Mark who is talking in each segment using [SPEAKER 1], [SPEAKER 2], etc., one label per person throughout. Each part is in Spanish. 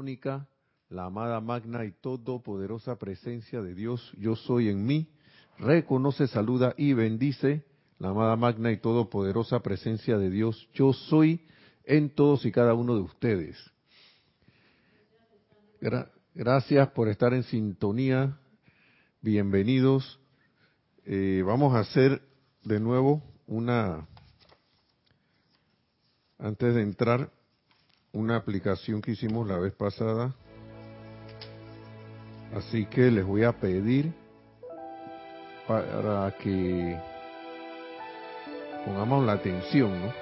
[SPEAKER 1] Mónica, la amada magna y todopoderosa presencia de Dios, yo soy en mí, reconoce, saluda y bendice la amada magna y todopoderosa presencia de Dios, yo soy en todos y cada uno de ustedes. gracias por estar en sintonía, bienvenidos. Eh, vamos a hacer de nuevo una, antes de entrar, una aplicación que hicimos la vez pasada. Así que les voy a pedir para que pongamos la atención, ¿no?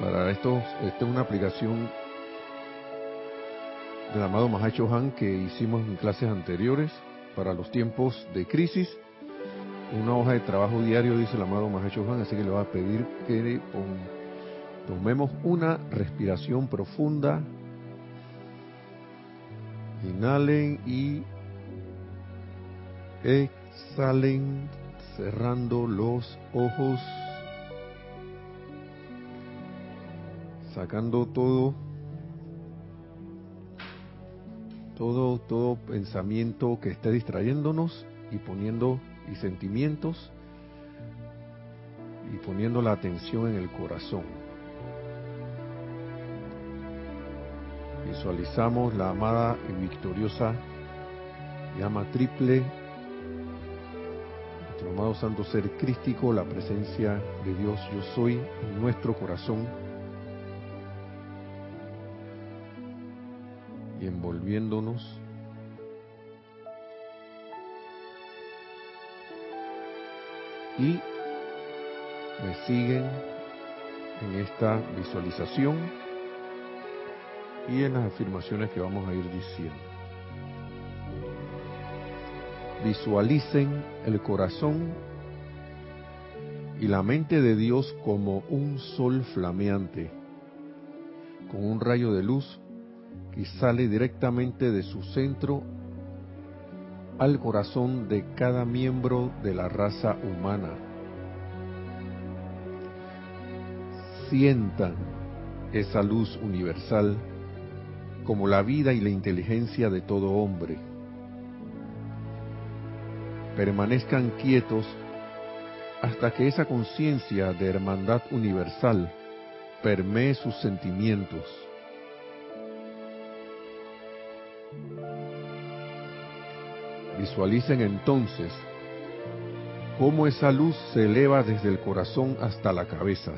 [SPEAKER 1] Para esto, esta es una aplicación del amado Mahacho Han que hicimos en clases anteriores para los tiempos de crisis. Una hoja de trabajo diario, dice el amado Mahacho Han, así que le voy a pedir que Tomemos una respiración profunda. Inhalen y exhalen cerrando los ojos. Sacando todo todo todo pensamiento que esté distrayéndonos y poniendo y sentimientos y poniendo la atención en el corazón. Visualizamos la amada y victoriosa llama triple, nuestro amado santo ser crístico, la presencia de Dios yo soy en nuestro corazón. Y envolviéndonos y me siguen en esta visualización y en las afirmaciones que vamos a ir diciendo. Visualicen el corazón y la mente de Dios como un sol flameante, con un rayo de luz que sale directamente de su centro al corazón de cada miembro de la raza humana. Sientan esa luz universal como la vida y la inteligencia de todo hombre. Permanezcan quietos hasta que esa conciencia de hermandad universal permee sus sentimientos. Visualicen entonces cómo esa luz se eleva desde el corazón hasta la cabeza,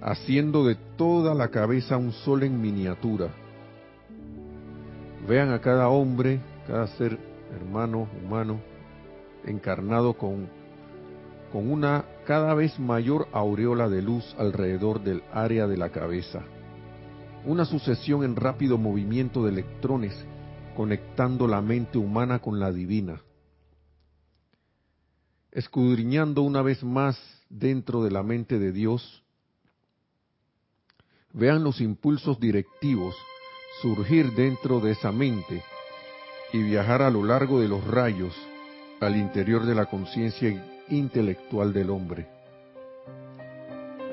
[SPEAKER 1] haciendo de toda la cabeza un sol en miniatura Vean a cada hombre, cada ser hermano, humano, encarnado con, con una cada vez mayor aureola de luz alrededor del área de la cabeza. Una sucesión en rápido movimiento de electrones conectando la mente humana con la divina. Escudriñando una vez más dentro de la mente de Dios, vean los impulsos directivos surgir dentro de esa mente y viajar a lo largo de los rayos al interior de la conciencia intelectual del hombre,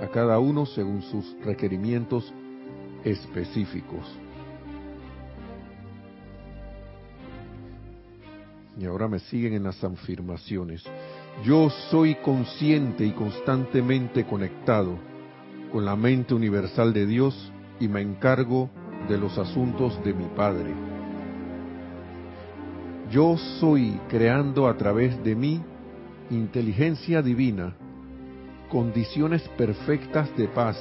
[SPEAKER 1] a cada uno según sus requerimientos específicos. Y ahora me siguen en las afirmaciones. Yo soy consciente y constantemente conectado con la mente universal de Dios y me encargo de los asuntos de mi Padre. Yo soy creando a través de mí inteligencia divina, condiciones perfectas de paz,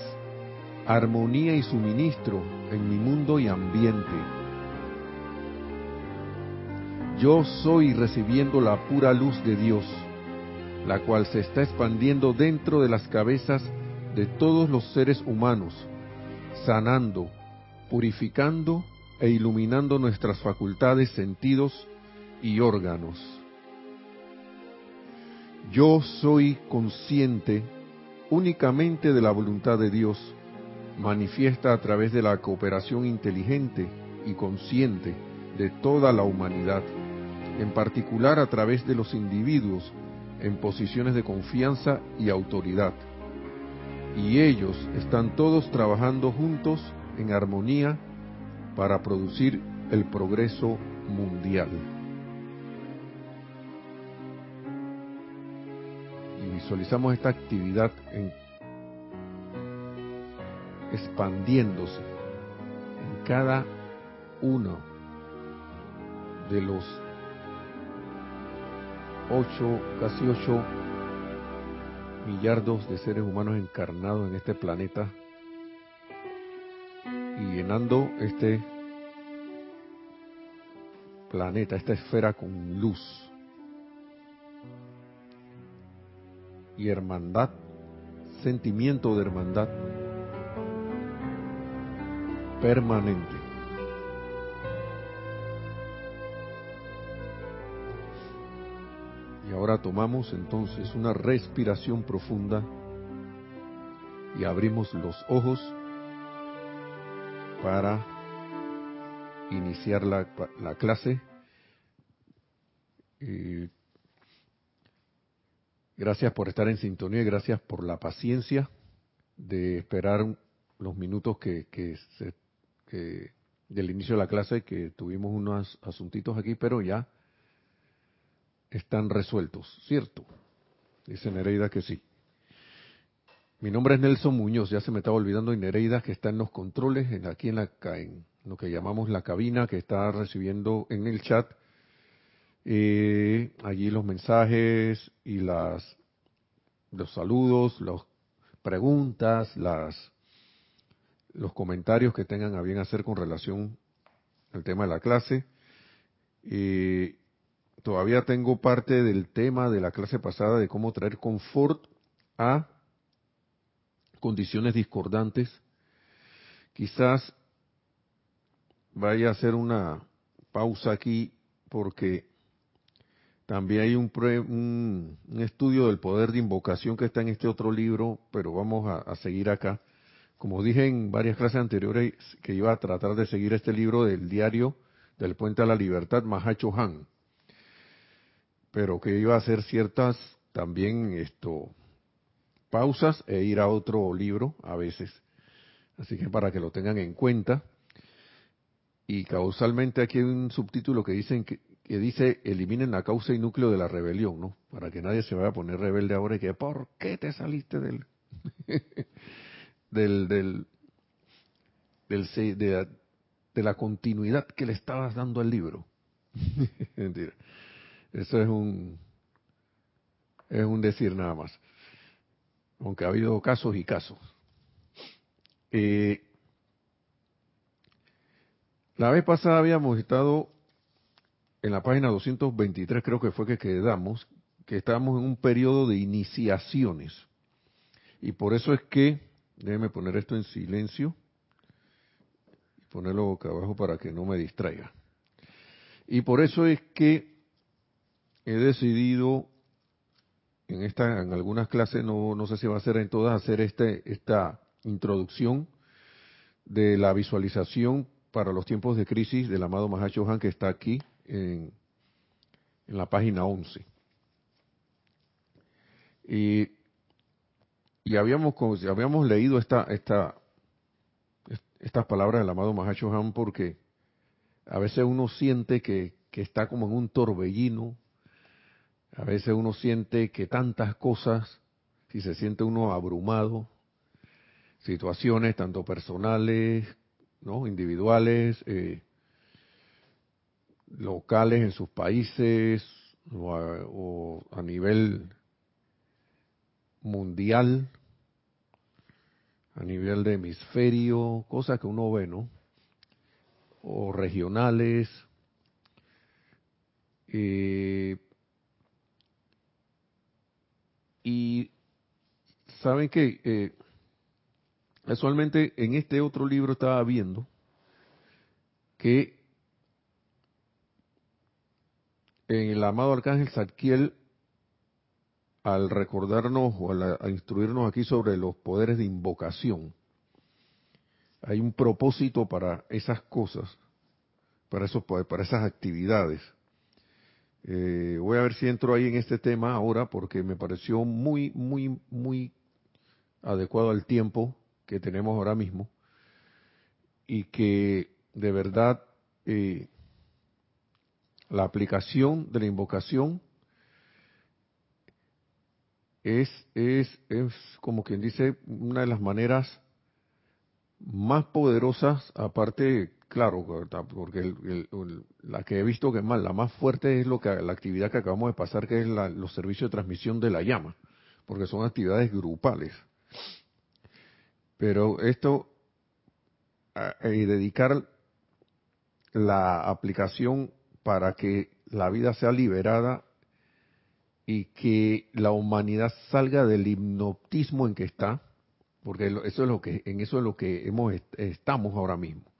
[SPEAKER 1] armonía y suministro en mi mundo y ambiente. Yo soy recibiendo la pura luz de Dios, la cual se está expandiendo dentro de las cabezas de todos los seres humanos, sanando, purificando e iluminando nuestras facultades, sentidos y órganos. Yo soy consciente únicamente de la voluntad de Dios, manifiesta a través de la cooperación inteligente y consciente de toda la humanidad, en particular a través de los individuos en posiciones de confianza y autoridad. Y ellos están todos trabajando juntos en armonía para producir el progreso mundial. Y visualizamos esta actividad expandiéndose en cada uno de los ocho, casi ocho millardos de seres humanos encarnados en este planeta y llenando este planeta, esta esfera con luz y hermandad, sentimiento de hermandad permanente. Y ahora tomamos entonces una respiración profunda y abrimos los ojos para iniciar la, clase. gracias por estar en sintonía y gracias por la paciencia de esperar los minutos que, que, se, que del inicio de la clase que tuvimos unos asuntitos aquí, pero ya están resueltos, ¿cierto? Dice Nereida que sí. Mi nombre es Nelson Muñoz, ya se me estaba olvidando Nereida que está en los controles, aquí en, la, en lo que llamamos la cabina, que está recibiendo en el chat eh, allí los mensajes y las los saludos, las preguntas, las los comentarios que tengan a bien hacer con relación al tema de la clase. Eh, todavía tengo parte del tema de la clase pasada de cómo traer confort a condiciones discordantes. Quizás vaya a hacer una pausa aquí porque también hay un, estudio del poder de invocación que está en este otro libro, pero vamos a, a, seguir acá. Como dije en varias clases anteriores, que iba a tratar de seguir este libro del diario del Puente a la Libertad, Mahacho Han pero que iba a hacer ciertas también esto pausas e ir a otro libro a veces. Así que para que lo tengan en cuenta. Y causalmente aquí hay un subtítulo que dicen que, dice eliminen la causa y núcleo de la rebelión, ¿no? Para que nadie se vaya a poner rebelde ahora y que ¿por qué te saliste del del del, de, de la continuidad que le estabas dando al libro? Mentira. Eso es un, es un decir nada más. Aunque ha habido casos y casos. Eh, la vez pasada habíamos estado en la página 223, creo que fue que quedamos, que estábamos en un periodo de iniciaciones. Y por eso es que, déjeme poner esto en silencio ponerlo boca abajo para que no me distraiga. Y por eso es que he decidido en esta, en algunas clases, no, no sé si va a ser en todas, hacer este, esta introducción de la visualización para los tiempos de crisis del amado Mahacho Han que está aquí en, en la página 11. Y, y habíamos, habíamos leído esta, esta, estas palabras del amado Mahacho Han porque a veces uno siente que, que está como en un torbellino a veces uno siente que tantas cosas, si se siente uno abrumado, situaciones tanto personales, ¿no? individuales, eh, locales en sus países o a, nivel mundial, a nivel de hemisferio, cosas que uno ve, ¿no? O regionales. Eh, Y saben que eh, casualmente en este otro libro estaba viendo que el amado arcángel Zadkiel, al recordarnos o a instruirnos aquí sobre los poderes de invocación, hay un propósito para esas cosas, para esos para esas actividades. Eh, voy a ver si entro ahí en este tema ahora porque me pareció muy, muy, muy adecuado al tiempo que tenemos ahora mismo y que de verdad eh, la aplicación de la invocación es, es, es como quien dice una de las maneras más poderosas, aparte, claro, porque la que he visto que más, la más fuerte es lo que la actividad que acabamos de pasar, que es los servicios de transmisión de la llama, porque son actividades grupales. Pero esto, y dedicar la aplicación para que la vida sea liberada y que la humanidad salga del hipnotismo en que está, porque eso es lo que en eso es lo que hemos estamos ahora mismo.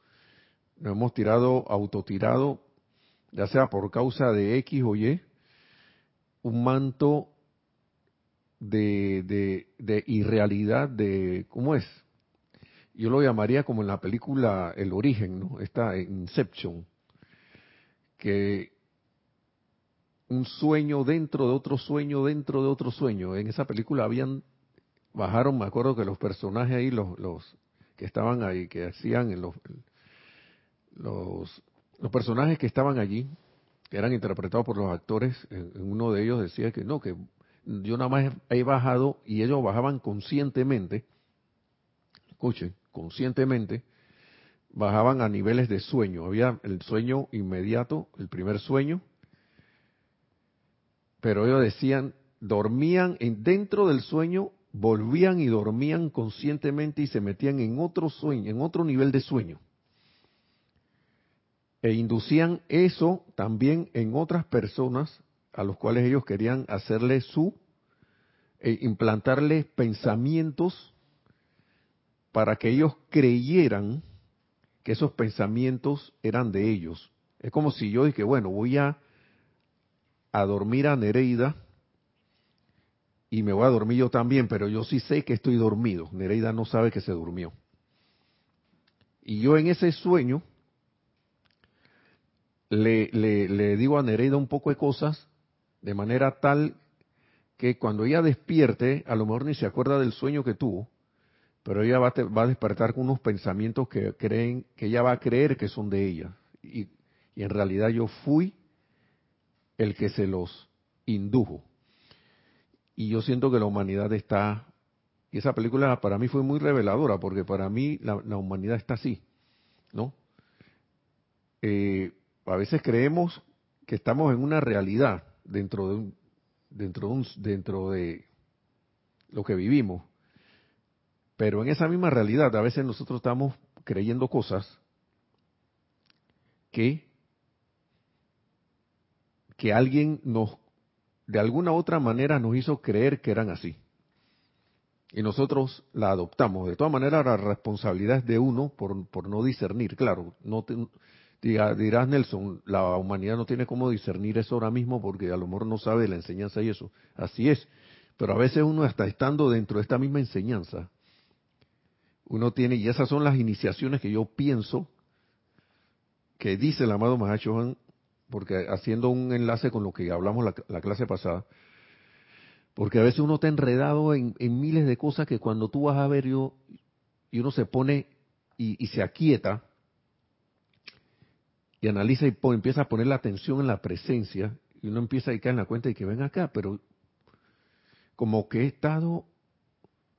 [SPEAKER 1] Nos hemos tirado autotirado ya sea por causa de X o Y un manto de, de, de irrealidad de cómo es yo lo llamaría como en la película El origen, ¿no? Esta Inception, que un sueño dentro de otro sueño dentro de otro sueño. En esa película habían bajaron, me acuerdo que los personajes ahí, los, los que estaban ahí, que hacían los, los, los personajes que estaban allí, que eran interpretados por los actores, en, uno de ellos decía que no, que yo nada más he bajado y ellos bajaban conscientemente, escuchen, conscientemente, bajaban a niveles de sueño. Había el sueño inmediato, el primer sueño, pero ellos decían, dormían en, dentro del sueño, volvían y dormían conscientemente y se metían en otro sueño, en otro nivel de sueño. E inducían eso también en otras personas a los cuales ellos querían hacerle su, e implantarles pensamientos para que ellos creyeran que esos pensamientos eran de ellos. Es como si yo dije, bueno, voy a, a dormir a Nereida y me voy a dormir yo también, pero yo sí sé que estoy dormido. Nereida no sabe que se durmió. Y yo en ese sueño le, le, digo a Nereida un poco de cosas de manera tal que cuando ella despierte, a lo mejor ni se acuerda del sueño que tuvo, pero ella va a, despertar con unos pensamientos que creen que ella va a creer que son de ella. Y, en realidad yo fui el que se los indujo. Y yo siento que la humanidad está y esa película para mí fue muy reveladora porque para mí la, humanidad está así no eh, a veces creemos que estamos en una realidad dentro de un dentro de un, dentro de lo que vivimos pero en esa misma realidad, a veces nosotros estamos creyendo cosas que, que alguien nos, de alguna otra manera nos hizo creer que eran así. Y nosotros la adoptamos. De todas maneras, la responsabilidad es de uno por, por no discernir. Claro, no dirás Nelson, la humanidad no tiene cómo discernir eso ahora mismo porque a lo mejor no sabe la enseñanza y eso. Así es. Pero a veces uno está estando dentro de esta misma enseñanza, uno tiene, y esas son las iniciaciones que yo pienso que dice el amado Mahachohan, porque haciendo un enlace con lo que hablamos la, clase pasada, porque a veces uno está enredado en, miles de cosas que cuando tú vas a ver yo, y uno se pone y, se aquieta y analiza y empieza a poner la atención en la presencia, y uno empieza a caer en la cuenta de que ven acá, pero como que he estado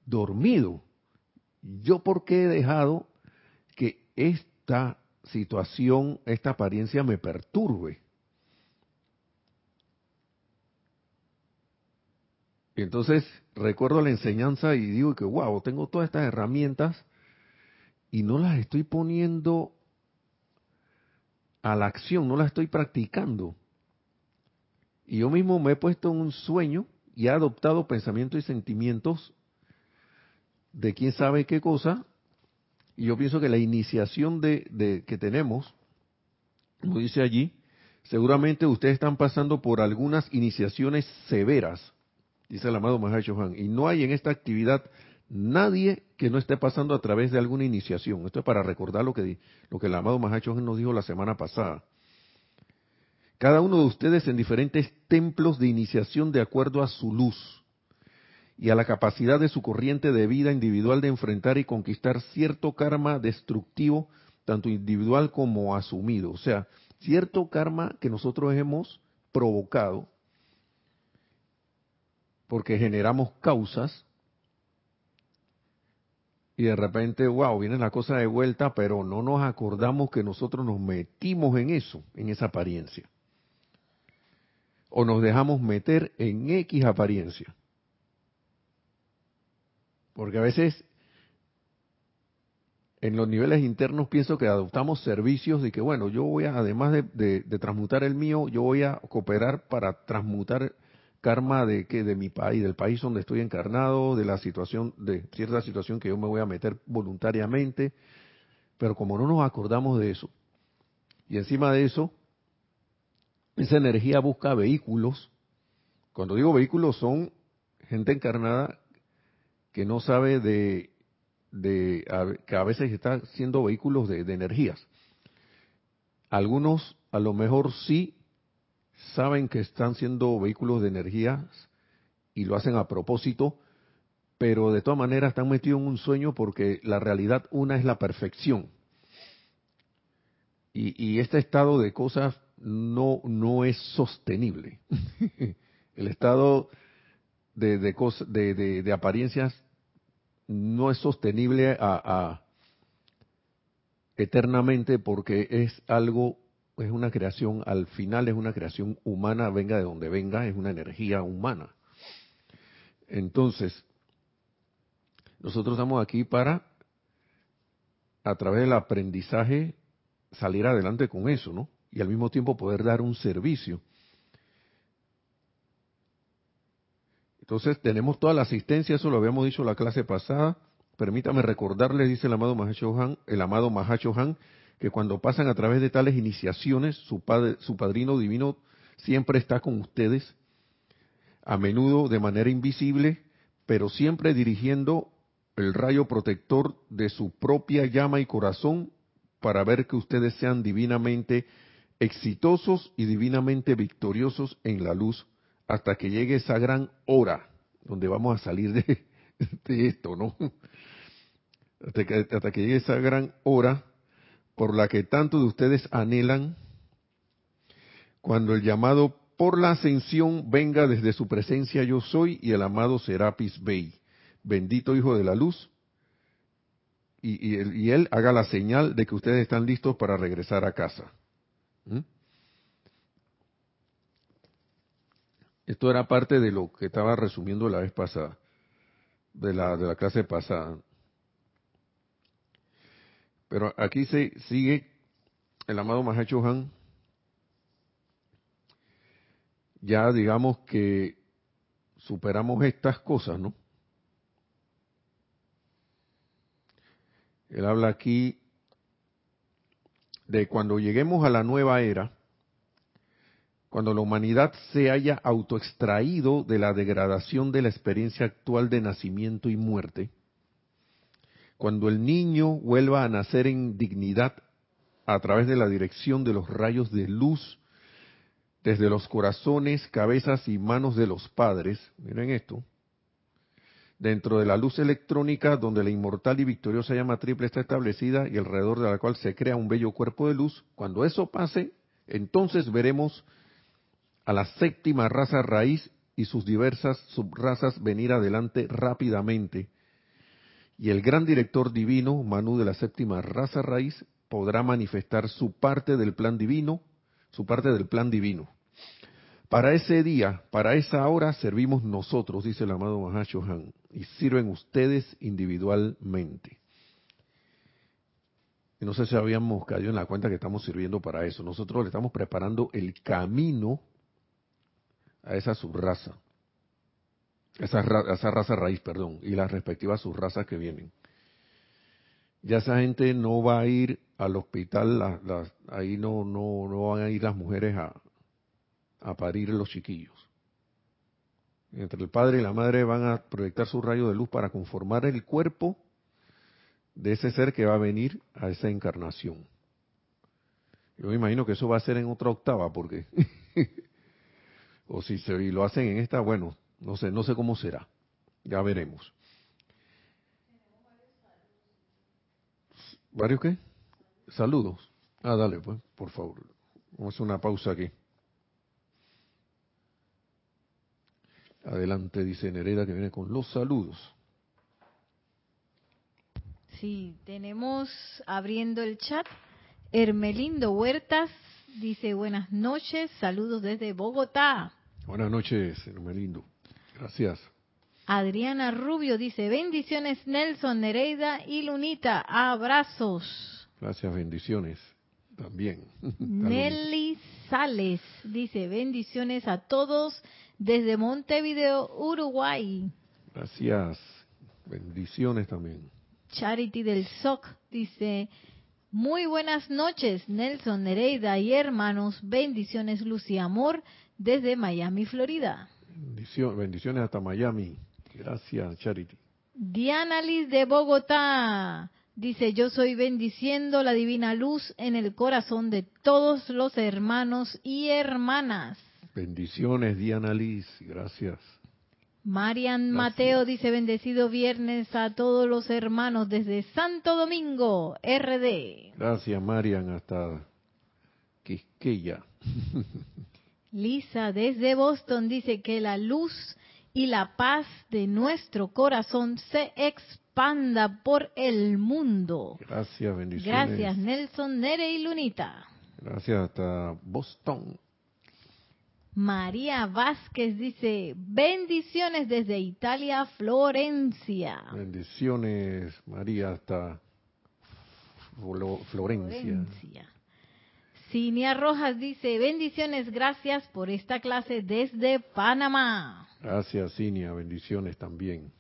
[SPEAKER 1] dormido yo por qué he dejado que esta situación, esta apariencia me perturbe. Y entonces recuerdo la enseñanza y digo que, wow, tengo todas estas herramientas y no las estoy poniendo a la acción, no las estoy practicando. Y yo mismo me he puesto en un sueño y he adoptado pensamientos y sentimientos de quién sabe qué cosa, y yo pienso que la iniciación de, que tenemos, como dice allí, seguramente ustedes están pasando por algunas iniciaciones severas, dice el amado Mahacho Juan, y no hay en esta actividad nadie que no esté pasando a través de alguna iniciación. Esto es para recordar lo que, lo que el amado Mahacho nos dijo la semana pasada. Cada uno de ustedes en diferentes templos de iniciación de acuerdo a su luz y a la capacidad de su corriente de vida individual de enfrentar y conquistar cierto karma destructivo tanto individual como asumido. O sea, cierto karma que nosotros hemos provocado porque generamos causas y de repente, wow, viene la cosa de vuelta, pero no nos acordamos que nosotros nos metimos en eso, en esa apariencia. O nos dejamos meter en X apariencia. Porque a veces en los niveles internos pienso que adoptamos servicios de que, bueno, yo voy a, además de, transmutar el mío, yo voy a cooperar para transmutar karma de que de mi país, del país donde estoy encarnado, de la situación, de cierta situación que yo me voy a meter voluntariamente, pero como no nos acordamos de eso, y encima de eso, esa energía busca vehículos, cuando digo vehículos son gente encarnada que no sabe de de que a veces están siendo vehículos de, energías. Algunos a lo mejor sí saben que están siendo vehículos de energías y lo hacen a propósito, pero de todas maneras están metidos en un sueño porque la realidad una es la perfección. Y, este estado de cosas no, no es sostenible. El estado de, de, de apariencias no es sostenible a, eternamente porque es algo, es una creación, al final es una creación humana, venga de donde venga, es una energía humana. Entonces, nosotros estamos aquí para, a través del aprendizaje, salir adelante con eso, ¿no? Y al mismo tiempo poder dar un servicio. Entonces tenemos toda la asistencia, eso lo habíamos dicho la clase pasada. Permítame recordarles, dice el amado Mahashohan, el amado Mahashohan, que cuando pasan a través de tales iniciaciones, su, padre, su padrino divino siempre está con ustedes, a menudo de manera invisible, pero siempre dirigiendo el rayo protector de su propia llama y corazón para ver que ustedes sean divinamente exitosos y divinamente victoriosos en la luz hasta que llegue esa gran hora donde vamos a salir de, esto, ¿no? Hasta que, hasta que llegue esa gran hora por la que tanto de ustedes anhelan, cuando el llamado por la ascensión venga desde su presencia yo soy y el amado Serapis Bey, bendito Hijo de la Luz, y, él haga la señal de que ustedes están listos para regresar a casa. ¿Mm? Esto era parte de lo que estaba resumiendo la vez pasada, de la, de la clase pasada. Pero aquí se sigue el amado Mahacho Han, ya digamos que superamos estas cosas, ¿no? Él habla aquí de cuando lleguemos a la nueva era, cuando la humanidad se haya autoextraído de la degradación de la experiencia actual de nacimiento y muerte, cuando el niño vuelva a nacer en dignidad a través de la dirección de los rayos de luz desde los corazones, cabezas y manos de los padres, miren esto, dentro de la luz electrónica donde la inmortal y victoriosa llama triple está establecida y alrededor de la cual se crea un bello cuerpo de luz, cuando eso pase, entonces veremos a la séptima raza raíz y sus diversas subrazas venir adelante rápidamente. Y el gran director divino, Manu de la séptima raza raíz, podrá manifestar su parte del plan divino, su parte del plan divino. Para ese día, para esa hora, servimos nosotros, dice el amado Mahashohan, y sirven ustedes individualmente. No sé si habíamos caído en la cuenta que estamos sirviendo para eso. Nosotros le estamos preparando el camino a esa subraza, esa, esa raza raíz, perdón, y las respectivas subrazas que vienen. Ya esa gente no va a ir al hospital, ahí no, no, no van a ir las mujeres a, a parir los chiquillos. Entre el padre y la madre van a proyectar su rayo de luz para conformar el cuerpo de ese ser que va a venir a esa encarnación. Yo me imagino que eso va a ser en otra octava, porque o si se, lo hacen en esta, bueno, no sé, no sé cómo será. Ya veremos. ¿Varios qué? saludos. Ah, dale, pues, por favor. Vamos a hacer una pausa aquí. Adelante, dice Nereda, que viene con los saludos.
[SPEAKER 2] Sí, tenemos abriendo el chat. Hermelindo Huertas dice buenas noches, saludos desde Bogotá.
[SPEAKER 1] Buenas noches, Hermelindo. Gracias.
[SPEAKER 2] Adriana Rubio dice bendiciones Nelson, Nereida y Lunita, abrazos.
[SPEAKER 1] Gracias, bendiciones también.
[SPEAKER 2] Nelly Sales dice bendiciones a todos desde Montevideo, Uruguay.
[SPEAKER 1] Gracias, bendiciones también.
[SPEAKER 2] Charity del SOC dice muy buenas noches, Nelson, Nereida y hermanos. Bendiciones, luz y amor desde Miami, Florida.
[SPEAKER 1] Bendiciones hasta Miami. Gracias, Charity.
[SPEAKER 2] Diana Liz de Bogotá dice, yo soy bendiciendo la divina luz en el corazón de todos los hermanos y hermanas.
[SPEAKER 1] Bendiciones, Diana Liz. Gracias.
[SPEAKER 2] Marian Mateo dice bendecido viernes a todos los hermanos desde Santo Domingo, RD.
[SPEAKER 1] Gracias Marian, hasta Quisqueya.
[SPEAKER 2] Lisa desde Boston dice que la luz y la paz de nuestro corazón se expanda por el mundo.
[SPEAKER 1] Gracias, bendiciones.
[SPEAKER 2] Gracias Nelson, Nere y Lunita.
[SPEAKER 1] Gracias hasta Boston.
[SPEAKER 2] María Vázquez dice, bendiciones desde Italia, Florencia.
[SPEAKER 1] Bendiciones, María, hasta Florencia. Florencia.
[SPEAKER 2] Cinia Rojas dice, bendiciones, gracias por esta clase desde Panamá.
[SPEAKER 1] Gracias, Cinia, bendiciones también.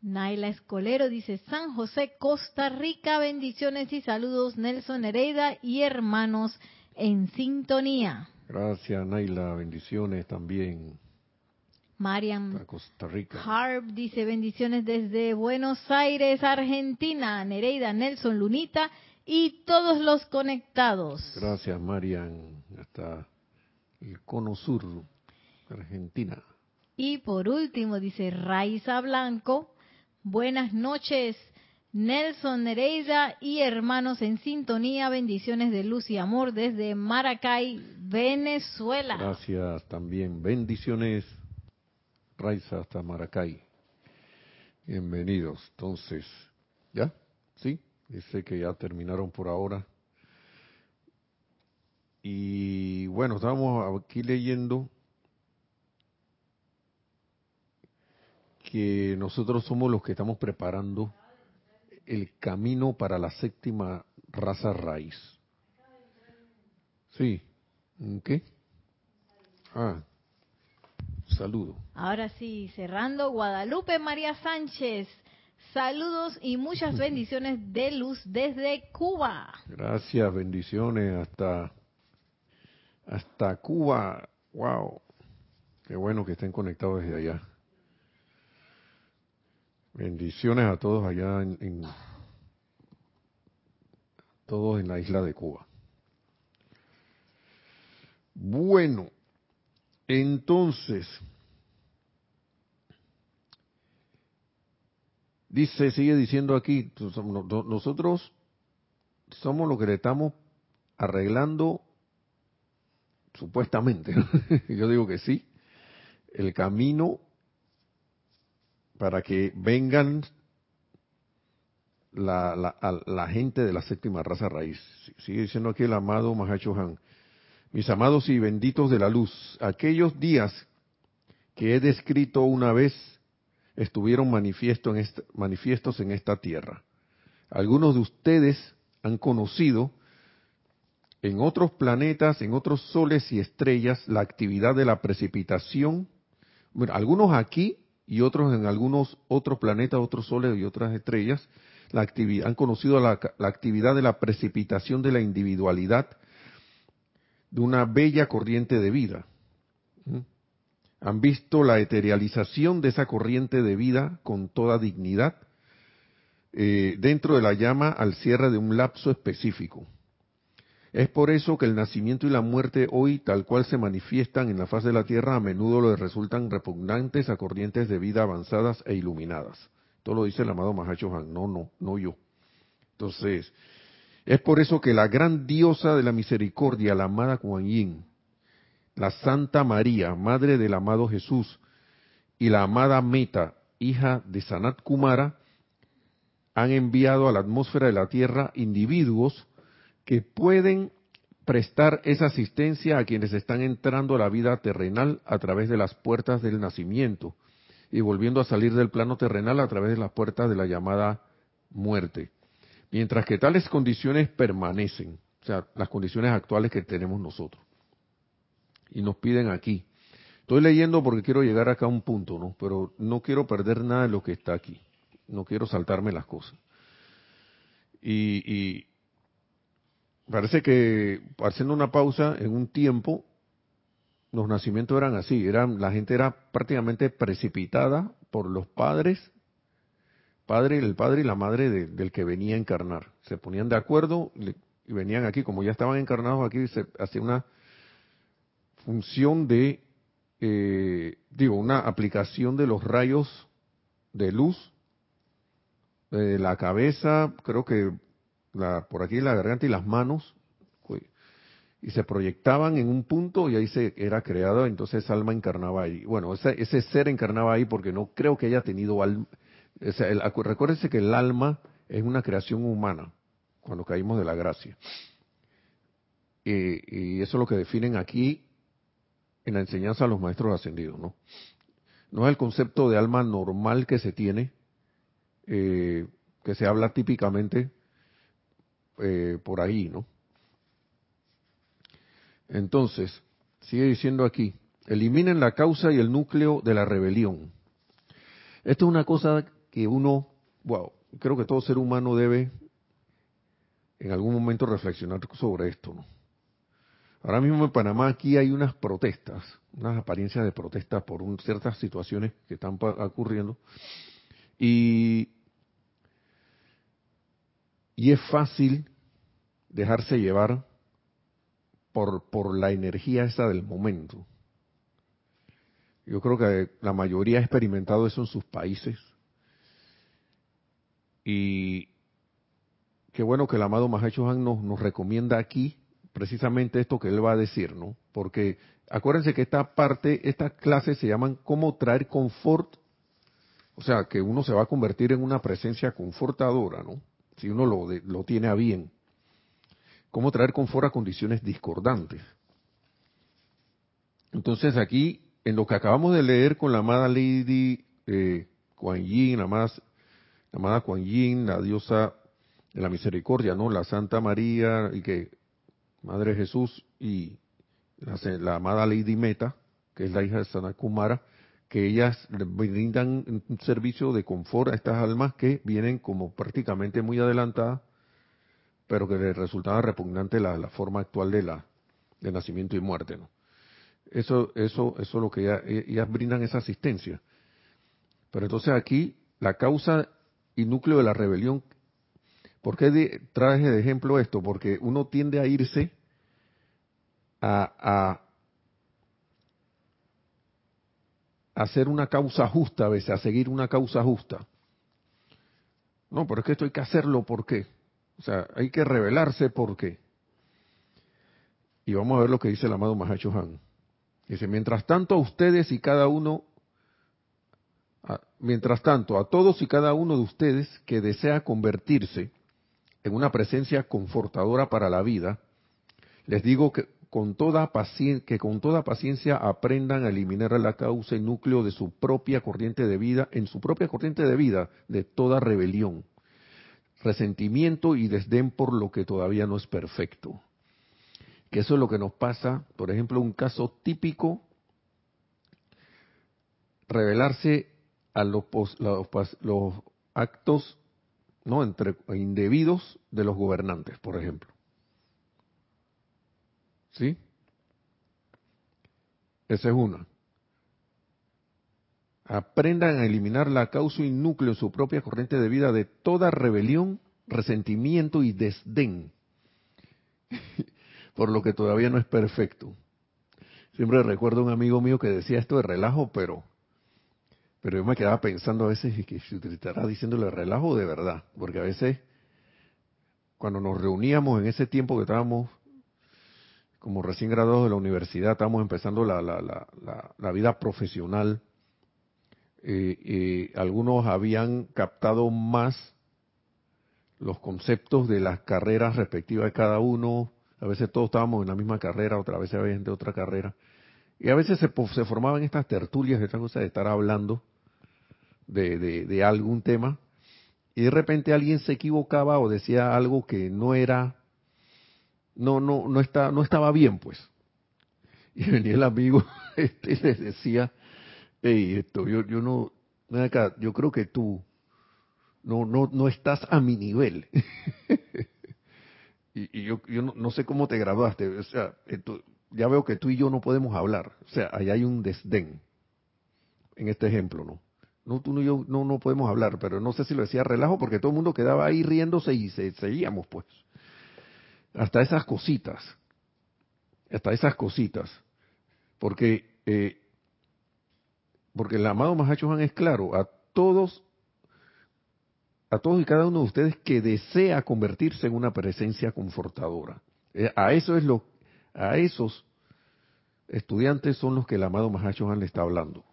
[SPEAKER 2] Naila Escolero dice, San José, Costa Rica, bendiciones y saludos, Nelson Hereda y hermanos en sintonía.
[SPEAKER 1] Gracias, Naila. Bendiciones también.
[SPEAKER 2] Mariam Costa Rica. Harp dice bendiciones desde Buenos Aires, Argentina. Nereida, Nelson, Lunita y todos los conectados.
[SPEAKER 1] Gracias, Marian. Hasta el cono sur, Argentina.
[SPEAKER 2] Y por último, dice Raiza Blanco. Buenas noches. Nelson Nereida y hermanos en sintonía, bendiciones de luz y amor desde Maracay, Venezuela.
[SPEAKER 1] Gracias también, bendiciones, Raiza hasta Maracay. Bienvenidos. Entonces, ¿ya? ¿Sí? Dice que ya terminaron por ahora. Y bueno, estamos aquí leyendo que nosotros somos los que estamos preparando el camino para la séptima raza raíz. Sí. ¿Qué? Ah, saludo.
[SPEAKER 2] Ahora sí, cerrando, Guadalupe María Sánchez. Saludos y muchas bendiciones de luz desde Cuba.
[SPEAKER 1] Gracias, bendiciones hasta hasta Cuba. Wow. Qué bueno que estén conectados desde allá. Bendiciones a todos allá en, todos en la isla de Cuba. Bueno, entonces, dice, sigue diciendo aquí, pues, nosotros somos los que le estamos arreglando, supuestamente, yo digo que sí, el camino para que vengan la, la, gente de la séptima raza raíz. Sigue diciendo aquí el amado Mahacho Han. Mis amados y benditos de la luz, aquellos días que he descrito una vez estuvieron manifiesto en manifiestos en esta tierra. Algunos de ustedes han conocido en otros planetas, en otros soles y estrellas, la actividad de la precipitación. Bueno, algunos aquí y otros en algunos otros planetas, otros soles y otras estrellas, la han conocido la, actividad de la precipitación de la individualidad de una bella corriente de vida. ¿Mm? Han visto la eterialización de esa corriente de vida con toda dignidad eh, dentro de la llama al cierre de un lapso específico. Es por eso que el nacimiento y la muerte hoy, tal cual se manifiestan en la faz de la Tierra, a menudo les resultan repugnantes a corrientes de vida avanzadas e iluminadas. Todo lo dice el amado Mahacho Han, no, no, no yo. Entonces, Es por eso que la gran diosa de la misericordia, la amada Kuan Yin, la Santa María, madre del amado Jesús, y la amada Meta, hija de Sanat Kumara, han enviado a la atmósfera de la Tierra individuos que pueden prestar esa asistencia a quienes están entrando a la vida terrenal a través de las puertas del nacimiento y volviendo a salir del plano terrenal a través de las puertas de la llamada muerte. Mientras que tales condiciones permanecen, o sea, las condiciones actuales que tenemos nosotros. Y nos piden aquí. Estoy leyendo porque quiero llegar acá a un punto, ¿no? Pero no quiero perder nada de lo que está aquí. No quiero saltarme las cosas. Y, parece que haciendo una pausa en un tiempo, los nacimientos eran así, eran, la gente era prácticamente precipitada por los padres padre, el padre y la madre del que venía a encarnar. Se ponían de acuerdo y venían aquí, como ya estaban encarnados aquí, se hacía una función de, eh, digo, una aplicación de los rayos de luz de la cabeza, creo que la, por aquí la garganta y las manos, y se proyectaban en un punto y ahí se era creado, entonces alma encarnaba ahí. Bueno, ese, ese ser encarnaba ahí porque no creo que haya tenido alma, recuérdense que el alma es una creación humana cuando caímos de la gracia. y eso es lo que definen aquí en la enseñanza a los maestros ascendidos, ¿no? No es el concepto de alma normal que se tiene, eh, que se habla típicamente eh, por ahí, ¿no? Entonces, sigue diciendo aquí, eliminen la causa y el núcleo de la rebelión. Esto es una cosa que uno, wow, creo que todo ser humano debe en algún momento reflexionar sobre esto. ¿no? Ahora mismo en Panamá aquí hay unas protestas, unas apariencias de protestas por ciertas situaciones que están ocurriendo y, y es fácil dejarse llevar por, por la energía esa del momento. Yo creo que la mayoría ha experimentado eso en sus países y qué bueno que el amado Mahacho Han nos, nos recomienda aquí precisamente esto que él va a decir, ¿no? Porque acuérdense que esta parte, estas clases se llaman cómo traer confort, o sea, que uno se va a convertir en una presencia confortadora, ¿no? Si uno lo, lo tiene a bien. Cómo traer confort a condiciones discordantes. Entonces aquí, en lo que acabamos de leer con la amada Lady eh, Yin, la amada la amada Kuan Yin, la diosa de la misericordia, ¿no? La Santa María y que Madre Jesús y la, amada Lady Meta, que es la hija de Sanakumara, que ellas brindan un servicio de confort a estas almas que vienen como prácticamente muy adelantadas, pero que les resultaba repugnante la, forma actual de la de nacimiento y muerte, ¿no? Eso, eso, eso es lo que ellas, ellas brindan esa asistencia. Pero entonces aquí la causa y núcleo de la rebelión. ¿Por qué traje de ejemplo esto? Porque uno tiende a irse a, a, hacer una causa justa a veces, a seguir una causa justa. No, pero es que esto hay que hacerlo, ¿por qué? O sea, hay que rebelarse, ¿por qué? Y vamos a ver lo que dice el amado Mahacho Han. Dice, mientras tanto a ustedes y cada uno Mientras tanto, a todos y cada uno de ustedes que desea convertirse en una presencia confortadora para la vida, les digo que con toda, paciencia aprendan a eliminar la causa y núcleo de su propia corriente de vida, en su propia corriente de vida, de toda rebelión, resentimiento y desdén por lo que todavía no es perfecto. Que eso es lo que nos pasa, por ejemplo, un caso típico, revelarse a los, los, actos no entre indebidos de los gobernantes, por ejemplo. ¿Sí? Esa es una. Aprendan a eliminar la causa y núcleo en su propia corriente de vida de toda rebelión, resentimiento y desdén por lo que todavía no es perfecto. Siempre recuerdo a un amigo mío que decía esto de relajo, pero pero yo me quedaba pensando a veces que si estará diciéndole relajo de verdad, porque a veces cuando nos reuníamos en ese tiempo que estábamos como recién graduados de la universidad, estábamos empezando la, la, la, la vida profesional, eh, eh, algunos habían captado más los conceptos de las carreras respectivas de cada uno. A veces todos estábamos en la misma carrera, otra vez había gente de otra carrera. Y a veces se, se formaban estas tertulias, estas cosas de estar hablando de, de, de algún tema. Y de repente alguien se equivocaba o decía algo que no era, no, no, no, está, no estaba bien, pues. Y venía el amigo este, y les decía, hey, esto, yo, yo no, yo creo que tú no, no, no estás a mi nivel. y, yo, yo no, sé cómo te graduaste, o sea, ya veo que tú y yo no podemos hablar, o sea, ahí hay un desdén en este ejemplo, ¿no? No, tú y yo no, no podemos hablar, pero no sé si lo decía relajo porque todo el mundo quedaba ahí riéndose y se, seguíamos, pues. Hasta esas cositas, hasta esas cositas, porque eh, porque el amado Mahacho es claro, a todos, a todos y cada uno de ustedes que desea convertirse en una presencia confortadora. Eh, a eso es lo, a esos estudiantes son los que el amado Mahacho le está hablando.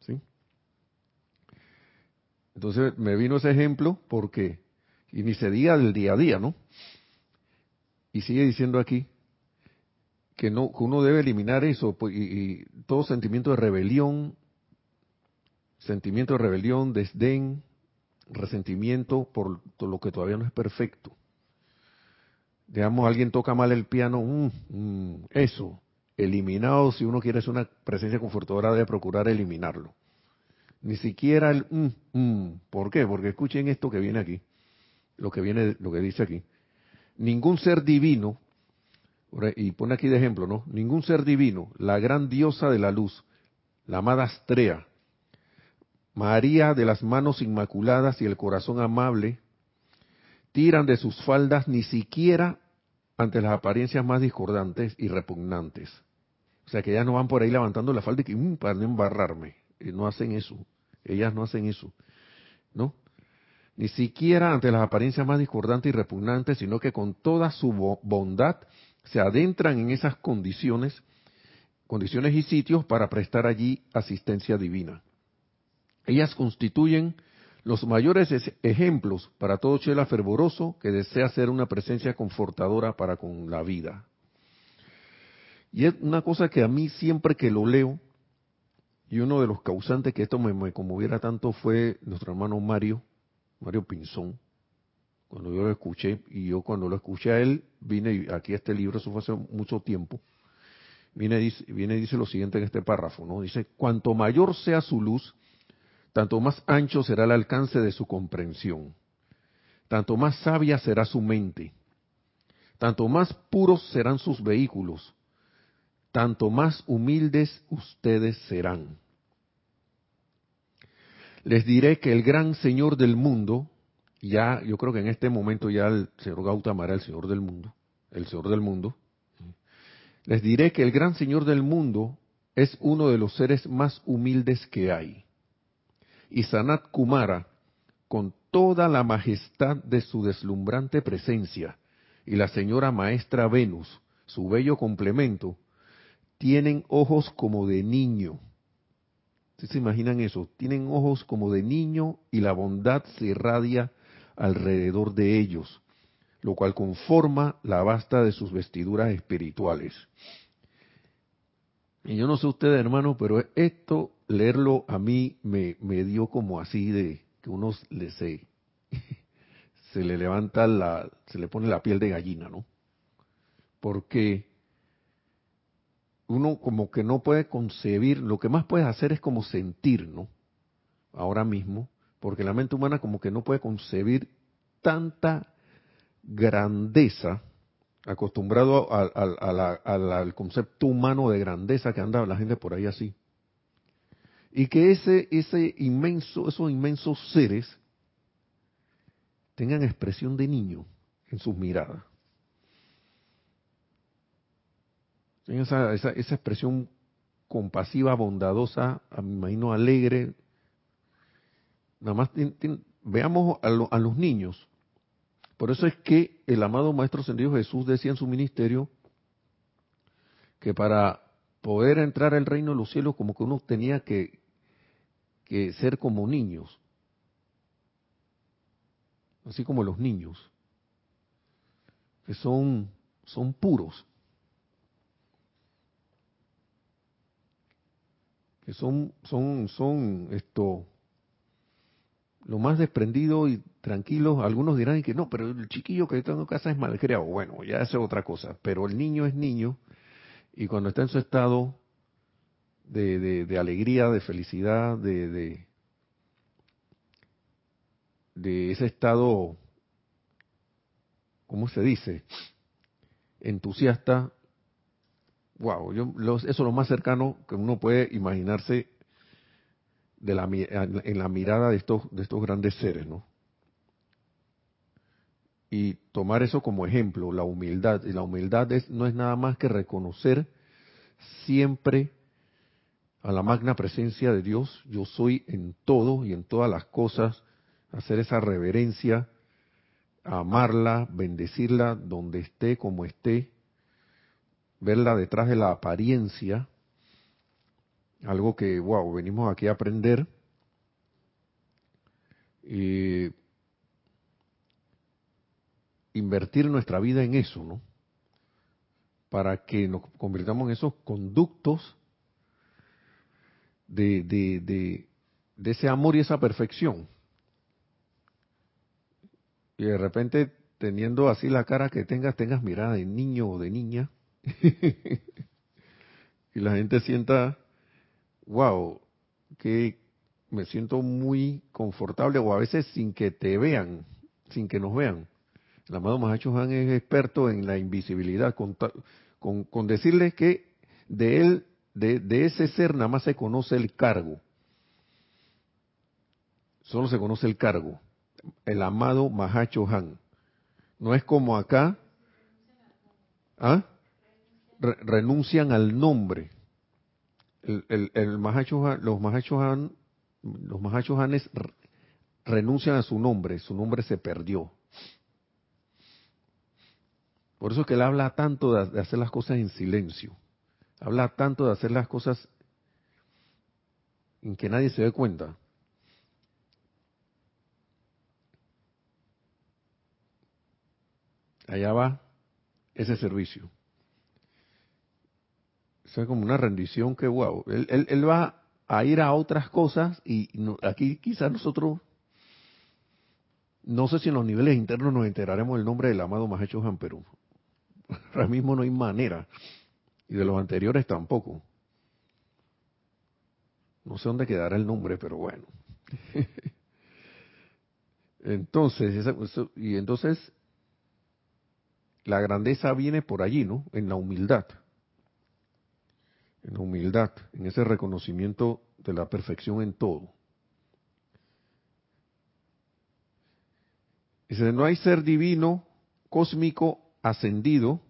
[SPEAKER 1] ¿Sí? Entonces me vino ese ejemplo porque, y ni se diga del día a día, ¿no? Y sigue diciendo aquí, que, no, que uno debe eliminar eso pues, y, todo sentimiento de rebelión, sentimiento de rebelión, desdén, resentimiento por lo que todavía no es perfecto. Digamos, alguien toca mal el piano, mm, mm, eso, eliminado, si uno quiere ser una presencia confortadora, debe procurar eliminarlo. Ni siquiera el mm, ¿por qué? Porque escuchen esto que viene aquí, lo que viene, lo que dice aquí. Ningún ser divino y pone aquí de ejemplo, ¿no? Ningún ser divino, la gran diosa de la luz, la amada Astrea, María de las manos inmaculadas y el corazón amable, tiran de sus faldas ni siquiera ante las apariencias más discordantes y repugnantes. O sea que ellas no van por ahí levantando la falda y que, mm, para no embarrarme. No hacen eso. Ellas no hacen eso. ¿No? Ni siquiera ante las apariencias más discordantes y repugnantes, sino que con toda su bondad se adentran en esas condiciones, condiciones y sitios para prestar allí asistencia divina. Ellas constituyen los mayores ejemplos para todo chela fervoroso que desea ser una presencia confortadora para con la vida. Y es una cosa que a mí siempre que lo leo, y uno de los causantes que esto me, conmoviera tanto fue nuestro hermano Mario, Mario Pinzón, cuando yo lo escuché, y yo cuando lo escuché a él, vine aquí a este libro, eso fue hace mucho tiempo, viene, dice, viene dice lo siguiente en este párrafo, ¿no? Dice, cuanto mayor sea su luz, tanto más ancho será el alcance de su comprensión, tanto más sabia será su mente, tanto más puros serán sus vehículos, tanto más humildes ustedes serán. Les diré que el gran Señor del mundo, ya, yo creo que en este momento ya el señor Gautama era el Señor del mundo, el Señor del mundo. Les diré que el gran Señor del mundo es uno de los seres más humildes que hay. Y Sanat Kumara, con toda la majestad de su deslumbrante presencia, y la señora maestra Venus, su bello complemento, tienen ojos como de niño. ¿Ustedes se imaginan eso? Tienen ojos como de niño y la bondad se irradia alrededor de ellos, lo cual conforma la basta de sus vestiduras espirituales. Y yo no sé usted, hermano, pero esto, leerlo a mí me, me dio como así de que uno le se le levanta la, se le pone la piel de gallina, ¿no? Porque uno como que no puede concebir, lo que más puede hacer es como sentir, ¿no? Ahora mismo, porque la mente humana como que no puede concebir tanta grandeza, acostumbrado al concepto humano de grandeza que anda la gente por ahí así. Y que ese, ese inmenso, esos inmensos seres tengan expresión de niño en sus miradas. Esa, esa, esa expresión compasiva, bondadosa, me imagino alegre, Nada más veamos a, los niños. Por eso es que el amado Maestro Sendido Jesús decía en su ministerio que para poder entrar al reino de los cielos como que uno tenía que, ser como niños, así como los niños, que son puros, son, son, son esto, lo más desprendido y tranquilo. Algunos dirán que no, pero el chiquillo que está en casa es malcriado. Bueno, ya es otra cosa. Pero el niño es niño y cuando está en su estado de, de, alegría, de felicidad, de, de, de ese estado, ¿cómo se dice? Entusiasta. Wow, yo, eso es lo más cercano que uno puede imaginarse en la mirada de estos, de estos grandes seres, ¿no? Y tomar eso como ejemplo, la humildad. Y la humildad no es nada más que reconocer siempre a la magna presencia de Dios, yo soy en todo y en todas las cosas, hacer esa reverencia, amarla, bendecirla donde esté, como esté, verla detrás de la apariencia, algo que, wow, venimos aquí a aprender. Y invertir nuestra vida en eso, ¿no? Para que nos convirtamos en esos conductos de, de, de, de ese amor y esa perfección. Y de repente, teniendo así la cara que tengas, tengas mirada de niño o de niña, y la gente sienta wow, que me siento muy confortable, o a veces sin que te vean, sin que nos vean. El amado Mahacho Han es experto en la invisibilidad, con, con, decirles que de él, de, de, ese ser nada más se conoce el cargo. Solo se conoce el cargo. El amado Mahacho Han. No es como acá. ¿ah? Renuncian al nombre el, el, el los Mahachohan, los Mahachohanes renuncian a su nombre, su nombre se perdió. Por eso que él habla tanto de, hacer las cosas en silencio. Habla tanto de hacer las cosas en que nadie se dé cuenta. Allá va ese servicio es como una rendición que, wow, él, él, va a ir a otras cosas y aquí quizás nosotros, no sé si en los niveles internos nos enteraremos del nombre del amado Mahacho Han, pero ahora mismo no hay manera. Y de los anteriores tampoco. No sé dónde quedará el nombre, pero bueno. entonces, y entonces la grandeza viene por allí, ¿no? En la humildad en humildad, en ese reconocimiento de la perfección en todo. Dice, no hay ser divino, cósmico, ascendido,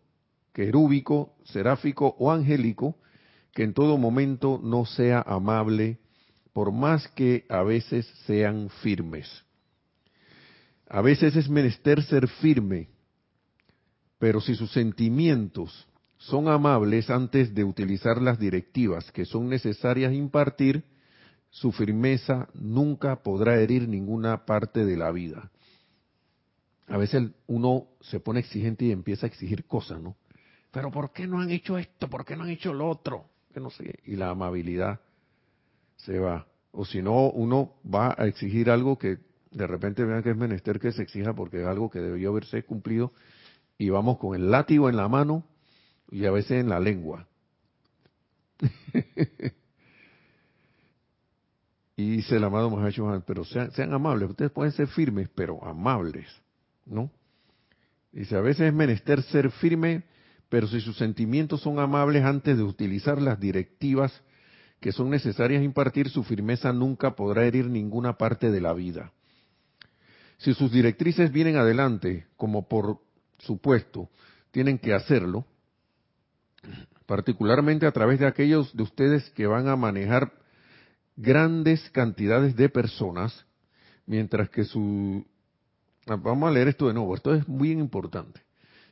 [SPEAKER 1] querúbico, seráfico o angélico que en todo momento no sea amable, por más que a veces sean firmes. A veces es menester ser firme, pero si sus sentimientos son amables antes de utilizar las directivas que son necesarias impartir, su firmeza nunca podrá herir ninguna parte de la vida. A veces uno se pone exigente y empieza a exigir cosas, ¿no? Pero ¿por qué no han hecho esto? ¿Por qué no han hecho lo otro? Que no sé. Y la amabilidad se va. O si no, uno va a exigir algo que de repente vean que es menester que se exija porque es algo que debió haberse cumplido y vamos con el látigo en la mano y a veces en la lengua. y dice el amado Mahacho pero sean, sean, amables, ustedes pueden ser firmes, pero amables, ¿no? Dice, a veces es menester ser firme, pero si sus sentimientos son amables antes de utilizar las directivas que son necesarias impartir, su firmeza nunca podrá herir ninguna parte de la vida. Si sus directrices vienen adelante, como por supuesto tienen que hacerlo, particularmente a través de aquellos de ustedes que van a manejar grandes cantidades de personas, mientras que su vamos a leer esto de nuevo, esto es muy importante.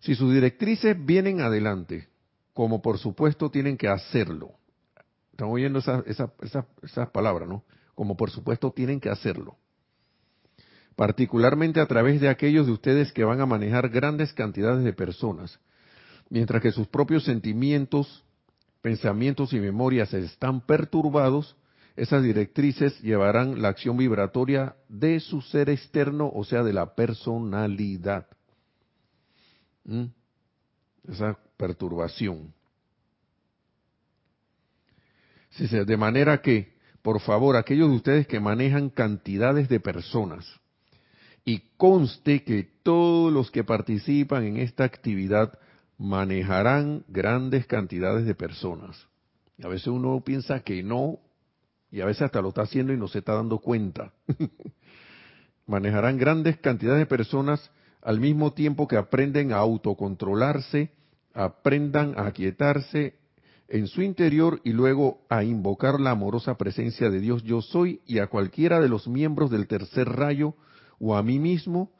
[SPEAKER 1] Si sus directrices vienen adelante, como por supuesto tienen que hacerlo, estamos oyendo esas esa, esa, palabras, ¿no? Como por supuesto tienen que hacerlo. Particularmente a través de aquellos de ustedes que van a manejar grandes cantidades de personas, mientras que sus propios sentimientos, pensamientos y memorias están perturbados, esas directrices llevarán la acción vibratoria de su ser externo, o sea, de la personalidad. ¿Mm? Esa perturbación. De manera que, por favor, aquellos de ustedes que manejan cantidades de personas, y conste que todos los que participan en esta actividad manejarán grandes cantidades de personas. A veces uno piensa que no, y a veces hasta lo está haciendo y no se está dando cuenta. manejarán grandes cantidades de personas al mismo tiempo que aprenden a autocontrolarse, aprendan a aquietarse en su interior y luego a invocar la amorosa presencia de Dios yo soy y a cualquiera de los miembros del tercer rayo o a mí mismo,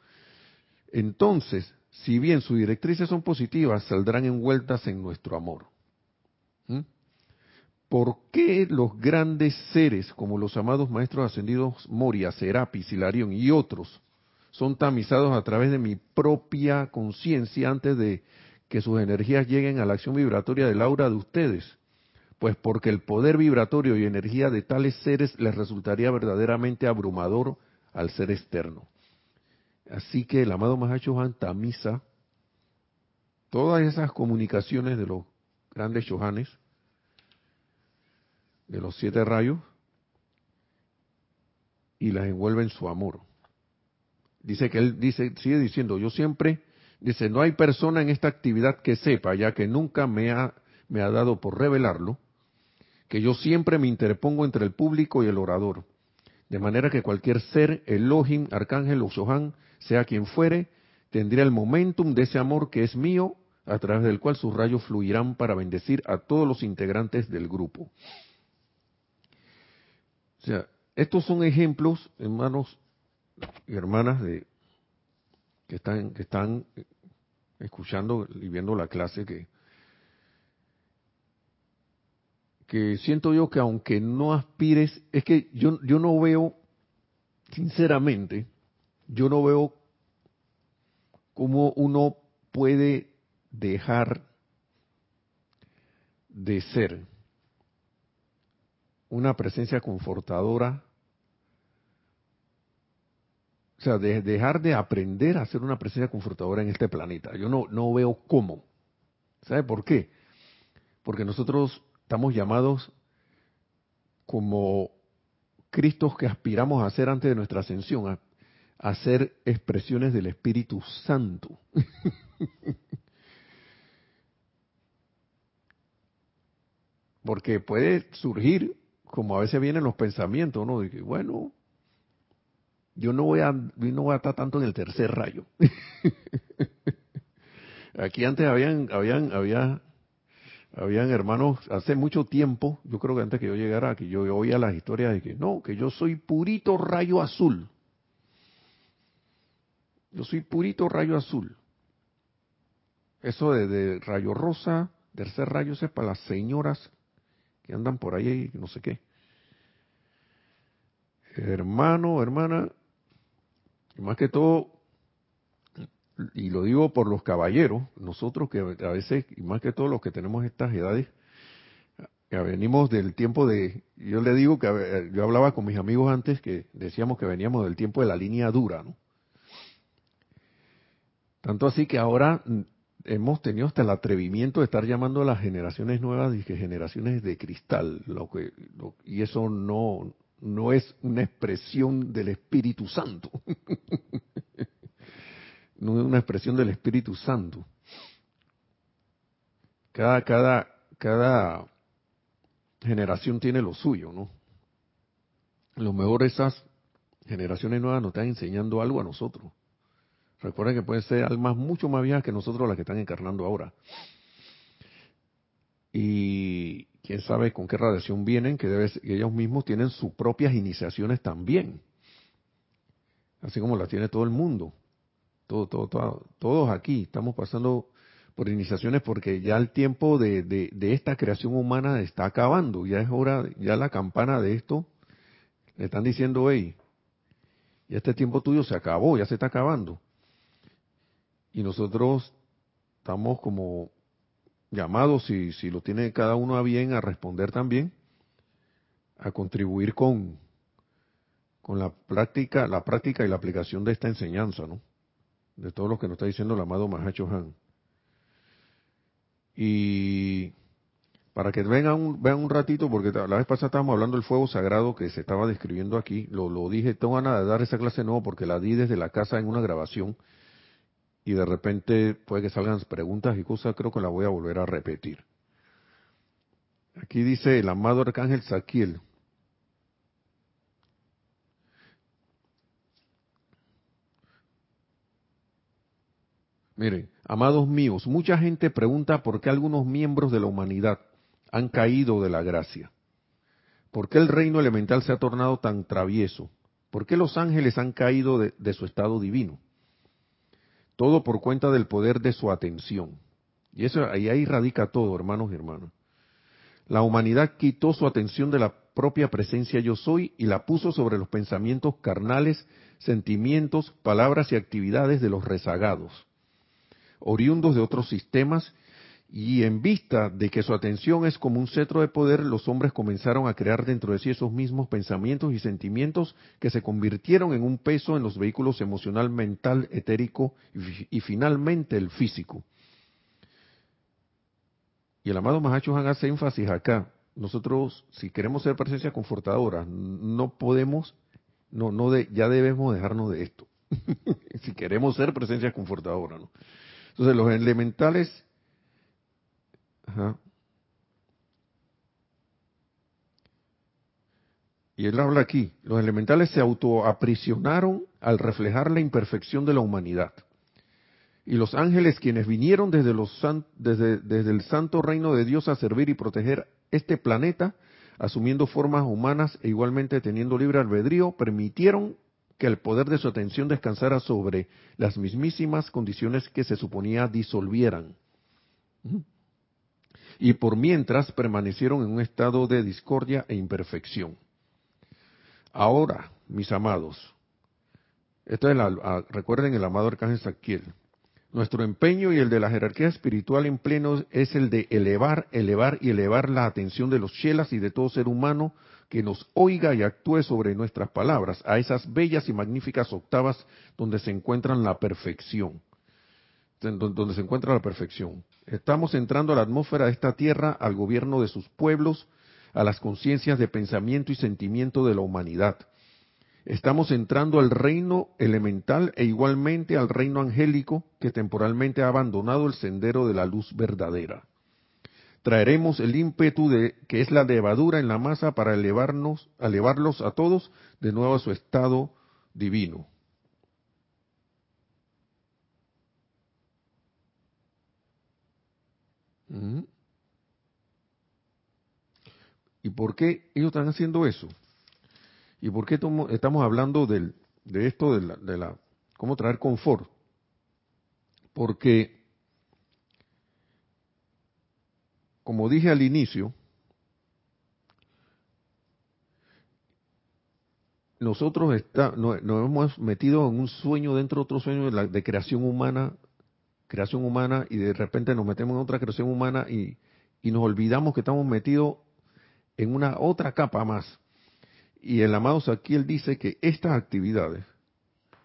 [SPEAKER 1] entonces si bien sus directrices son positivas, saldrán envueltas en nuestro amor. ¿Mm? ¿Por qué los grandes seres, como los amados maestros ascendidos Moria, Serapis, Hilarión y otros, son tamizados a través de mi propia conciencia antes de que sus energías lleguen a la acción vibratoria del aura de ustedes? Pues porque el poder vibratorio y energía de tales seres les resultaría verdaderamente abrumador al ser externo. Así que el amado Mahacho Johan tamiza todas esas comunicaciones de los grandes Shohanes, de los siete rayos, y las envuelve en su amor. Dice que él dice, sigue diciendo, yo siempre, dice, no hay persona en esta actividad que sepa, ya que nunca me ha, me ha dado por revelarlo, que yo siempre me interpongo entre el público y el orador. De manera que cualquier ser, Elohim, Arcángel o Shohan, sea quien fuere, tendría el momentum de ese amor que es mío, a través del cual sus rayos fluirán para bendecir a todos los integrantes del grupo. O sea, estos son ejemplos, hermanos y hermanas, de que están, que están escuchando y viendo la clase que, que siento yo que aunque no aspires, es que yo, yo no veo, sinceramente, yo no veo cómo uno puede dejar de ser una presencia confortadora, o sea, de dejar de aprender a ser una presencia confortadora en este planeta. Yo no, no veo cómo. ¿Sabe por qué? Porque nosotros estamos llamados como Cristos que aspiramos a ser antes de nuestra ascensión, hacer expresiones del Espíritu Santo. Porque puede surgir, como a veces vienen los pensamientos, ¿no? De que, bueno, yo no voy a, no voy a estar tanto en el tercer rayo. Aquí antes habían, habían, había, habían hermanos hace mucho tiempo, yo creo que antes que yo llegara, que yo oía las historias de que no, que yo soy purito rayo azul. Yo soy purito rayo azul. Eso de, rayo rosa, tercer rayo, es para las señoras que andan por ahí y no sé qué. Hermano, hermana, más que todo, y lo digo por los caballeros, nosotros que a veces, y más que todo los que tenemos estas edades, que venimos del tiempo de, yo le digo que yo hablaba con mis amigos antes que decíamos que veníamos del tiempo de la línea dura, ¿no? Tanto así que ahora mm, hemos tenido hasta el atrevimiento de estar llamando a las generaciones nuevas y que generaciones de cristal, lo que, y eso no, no es una expresión del Espíritu Santo. no es una expresión del Espíritu Santo. Cada, cada, cada generación tiene lo suyo, ¿no? Lo mejor esas generaciones nuevas nos están enseñando algo a nosotros. Recuerden que pueden ser almas mucho más viejas que nosotros las que están encarnando ahora. Y quién sabe con qué radiación vienen, que, debe ellos mismos tienen sus propias iniciaciones también. Así como las tiene todo el mundo. todo, todo, todo, todos aquí estamos pasando por iniciaciones porque ya el tiempo de, de, de, esta creación humana está acabando, ya es hora, ya la campana de esto, le están diciendo, hey, ya este tiempo tuyo se acabó, ya se está acabando. Y nosotros estamos como llamados, si, si lo tiene cada uno a bien, a responder también, a contribuir con, con la práctica, la práctica y la aplicación de esta enseñanza, ¿no? De todo lo que nos está diciendo el amado Mahacho Han. Y para que vengan un, vean un ratito, porque la vez pasada estábamos hablando del fuego sagrado que se estaba describiendo aquí, lo, lo dije, tengo ganas de dar esa clase nueva porque la di desde la casa en una grabación y de repente puede que salgan preguntas y cosas, creo que la voy a volver a repetir. Aquí dice el amado arcángel Saquiel. Miren, amados míos, mucha gente pregunta por qué algunos miembros de la humanidad han caído de la gracia. ¿Por qué el reino elemental se ha tornado tan travieso? ¿Por qué los ángeles han caído de su estado divino? Todo por cuenta del poder de su atención. Y eso ahí, ahí radica todo, hermanos y hermanas. La humanidad quitó su atención de la propia presencia yo soy y la puso sobre los pensamientos carnales, sentimientos, palabras y actividades de los rezagados oriundos de otros sistemas, y en vista de que su atención es como un cetro de poder, los hombres comenzaron a crear dentro de sí esos mismos pensamientos y sentimientos que se convirtieron en un peso en los vehículos emocional, mental, etérico y, finalmente el físico. Y el amado Mahacho Han hace énfasis acá. Nosotros, si queremos ser presencia confortadora, no podemos, no, no de, ya debemos dejarnos de esto. si queremos ser presencia confortadora, ¿no? Entonces los elementales... Y él habla aquí, los elementales se autoaprisionaron al reflejar la imperfección de la humanidad. Y los ángeles, quienes vinieron desde, desde el santo reino de Dios a servir y proteger este planeta, asumiendo formas humanas e igualmente teniendo libre albedrío, permitieron que el poder de su atención descansara sobre las mismísimas condiciones que se suponía disolvieran. Y por mientras permanecieron en un estado de discordia e imperfección. Ahora, mis amados, esto es la, recuerden el amado arcángel Saquiel, nuestro empeño y el de la jerarquía espiritual en pleno es el de elevar, elevar y elevar la atención de los chelas y de todo ser humano que nos oiga y actúe sobre nuestras palabras, a esas bellas y magníficas octavas donde se encuentran la perfección, donde se encuentra la perfección. Estamos entrando a la atmósfera de esta tierra, al gobierno de sus pueblos, a las conciencias de pensamiento y sentimiento de la humanidad. Estamos entrando al reino elemental e igualmente al reino angélico que temporalmente ha abandonado el sendero de la luz verdadera traeremos el ímpetu de que es la levadura en la masa para elevarnos, elevarlos a todos de nuevo a su estado divino. ¿Y por qué ellos están haciendo eso? ¿Y por qué estamos hablando del, de esto, de la, de la, cómo traer confort? Porque como dije al inicio, nosotros está, nos, hemos metido en un sueño dentro de otro sueño de, de, creación humana, creación humana, y de repente nos metemos en otra creación humana y, y nos olvidamos que estamos metidos en una otra capa más. Y el amado él dice que estas actividades,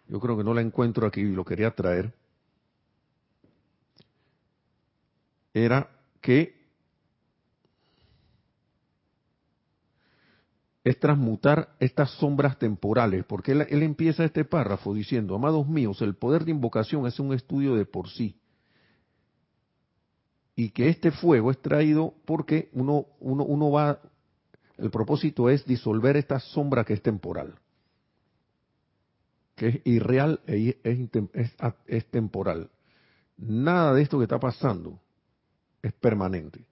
[SPEAKER 1] yo creo que no la encuentro aquí y lo quería traer, era que es transmutar estas sombras temporales, porque él, empieza este párrafo diciendo, amados míos, el poder de invocación es un estudio de por sí, y que este fuego es traído porque uno, uno, uno va, el propósito es disolver esta sombra que es temporal, que es irreal e es, es temporal. Nada de esto que está pasando es permanente.